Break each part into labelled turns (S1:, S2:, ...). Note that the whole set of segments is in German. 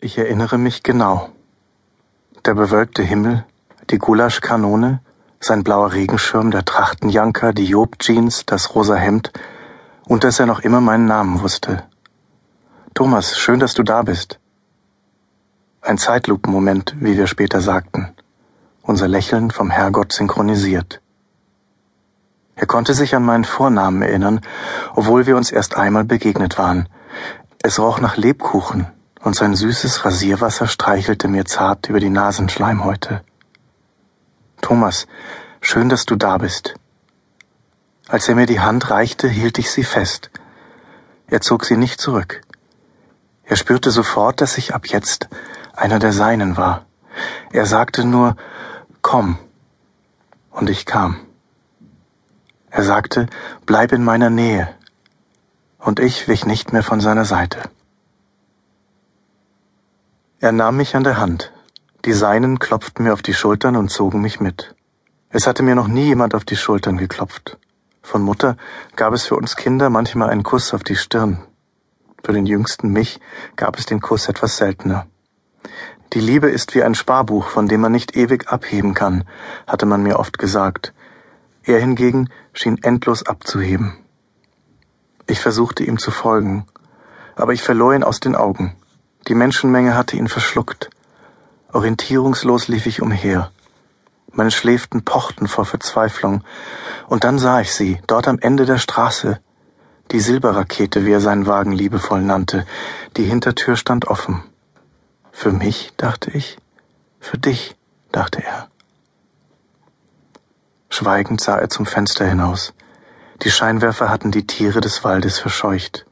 S1: Ich erinnere mich genau. Der bewölkte Himmel, die Gulaschkanone, sein blauer Regenschirm, der Trachtenjanker, die Job-Jeans, das rosa Hemd und dass er noch immer meinen Namen wusste. Thomas, schön, dass du da bist. Ein Zeitlupenmoment, wie wir später sagten. Unser Lächeln vom Herrgott synchronisiert. Er konnte sich an meinen Vornamen erinnern, obwohl wir uns erst einmal begegnet waren. Es roch nach Lebkuchen, und sein süßes Rasierwasser streichelte mir zart über die Nasenschleimhäute. Thomas, schön, dass du da bist. Als er mir die Hand reichte, hielt ich sie fest. Er zog sie nicht zurück. Er spürte sofort, dass ich ab jetzt einer der Seinen war. Er sagte nur, komm. Und ich kam. Er sagte, bleib in meiner Nähe. Und ich wich nicht mehr von seiner Seite. Er nahm mich an der Hand. Die Seinen klopften mir auf die Schultern und zogen mich mit. Es hatte mir noch nie jemand auf die Schultern geklopft. Von Mutter gab es für uns Kinder manchmal einen Kuss auf die Stirn. Für den jüngsten mich gab es den Kuss etwas seltener. Die Liebe ist wie ein Sparbuch, von dem man nicht ewig abheben kann, hatte man mir oft gesagt. Er hingegen schien endlos abzuheben. Ich versuchte ihm zu folgen, aber ich verlor ihn aus den Augen. Die Menschenmenge hatte ihn verschluckt. Orientierungslos lief ich umher. Meine Schläften pochten vor Verzweiflung. Und dann sah ich sie, dort am Ende der Straße. Die Silberrakete, wie er seinen Wagen liebevoll nannte. Die Hintertür stand offen. Für mich, dachte ich. Für dich, dachte er. Schweigend sah er zum Fenster hinaus. Die Scheinwerfer hatten die Tiere des Waldes verscheucht.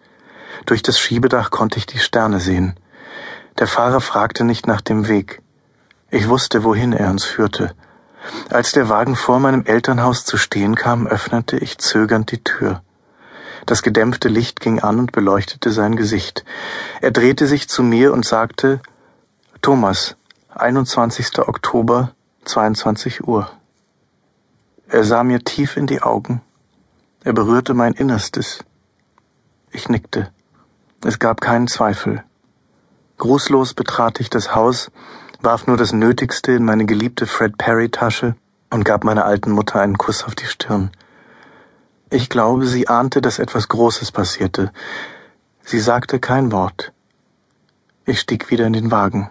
S1: Durch das Schiebedach konnte ich die Sterne sehen. Der Fahrer fragte nicht nach dem Weg. Ich wusste, wohin er uns führte. Als der Wagen vor meinem Elternhaus zu stehen kam, öffnete ich zögernd die Tür. Das gedämpfte Licht ging an und beleuchtete sein Gesicht. Er drehte sich zu mir und sagte Thomas, 21. Oktober, 22 Uhr. Er sah mir tief in die Augen. Er berührte mein Innerstes. Ich nickte. Es gab keinen Zweifel. Grußlos betrat ich das Haus, warf nur das Nötigste in meine geliebte Fred Perry Tasche und gab meiner alten Mutter einen Kuss auf die Stirn. Ich glaube, sie ahnte, dass etwas Großes passierte. Sie sagte kein Wort. Ich stieg wieder in den Wagen.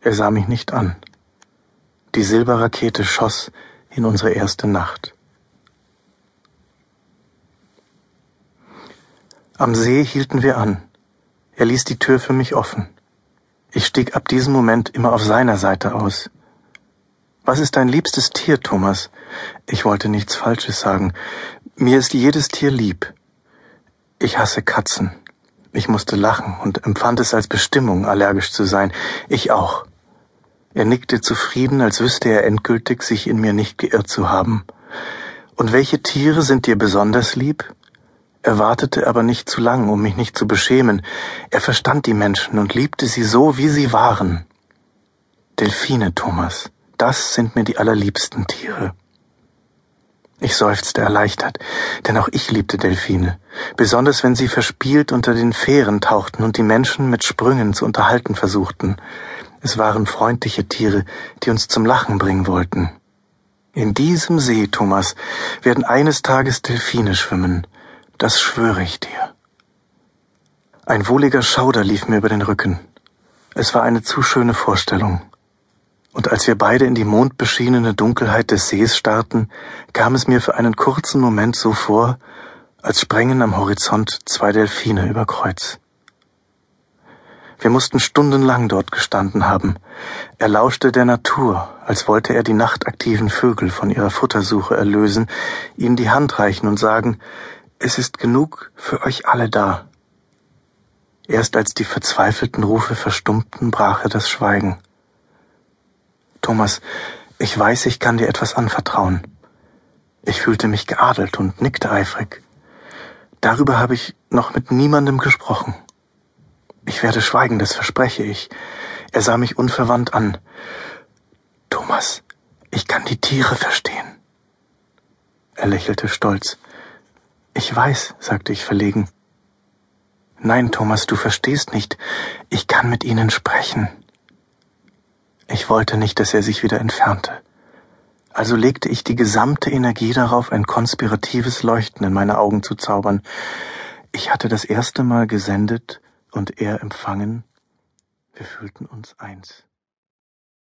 S1: Er sah mich nicht an. Die Silberrakete schoss in unsere erste Nacht. Am See hielten wir an. Er ließ die Tür für mich offen. Ich stieg ab diesem Moment immer auf seiner Seite aus. Was ist dein liebstes Tier, Thomas? Ich wollte nichts Falsches sagen. Mir ist jedes Tier lieb. Ich hasse Katzen. Ich musste lachen und empfand es als Bestimmung, allergisch zu sein. Ich auch. Er nickte zufrieden, als wüsste er endgültig, sich in mir nicht geirrt zu haben. Und welche Tiere sind dir besonders lieb? Er wartete aber nicht zu lang, um mich nicht zu beschämen. Er verstand die Menschen und liebte sie so, wie sie waren. Delfine, Thomas, das sind mir die allerliebsten Tiere. Ich seufzte erleichtert, denn auch ich liebte Delfine, besonders wenn sie verspielt unter den Fähren tauchten und die Menschen mit Sprüngen zu unterhalten versuchten. Es waren freundliche Tiere, die uns zum Lachen bringen wollten. In diesem See, Thomas, werden eines Tages Delfine schwimmen, das schwöre ich dir. Ein wohliger Schauder lief mir über den Rücken. Es war eine zu schöne Vorstellung. Und als wir beide in die mondbeschienene Dunkelheit des Sees starrten, kam es mir für einen kurzen Moment so vor, als sprängen am Horizont zwei Delfine über Kreuz. Wir mussten stundenlang dort gestanden haben. Er lauschte der Natur, als wollte er die nachtaktiven Vögel von ihrer Futtersuche erlösen, ihnen die Hand reichen und sagen, es ist genug für euch alle da. Erst als die verzweifelten Rufe verstummten, brach er das Schweigen. Thomas, ich weiß, ich kann dir etwas anvertrauen. Ich fühlte mich geadelt und nickte eifrig. Darüber habe ich noch mit niemandem gesprochen. Ich werde schweigen, das verspreche ich. Er sah mich unverwandt an. Thomas, ich kann die Tiere verstehen. Er lächelte stolz. Ich weiß, sagte ich verlegen. Nein, Thomas, du verstehst nicht. Ich kann mit Ihnen sprechen. Ich wollte nicht, dass er sich wieder entfernte. Also legte ich die gesamte Energie darauf, ein konspiratives Leuchten in meine Augen zu zaubern. Ich hatte das erste Mal gesendet und er empfangen. Wir fühlten uns eins.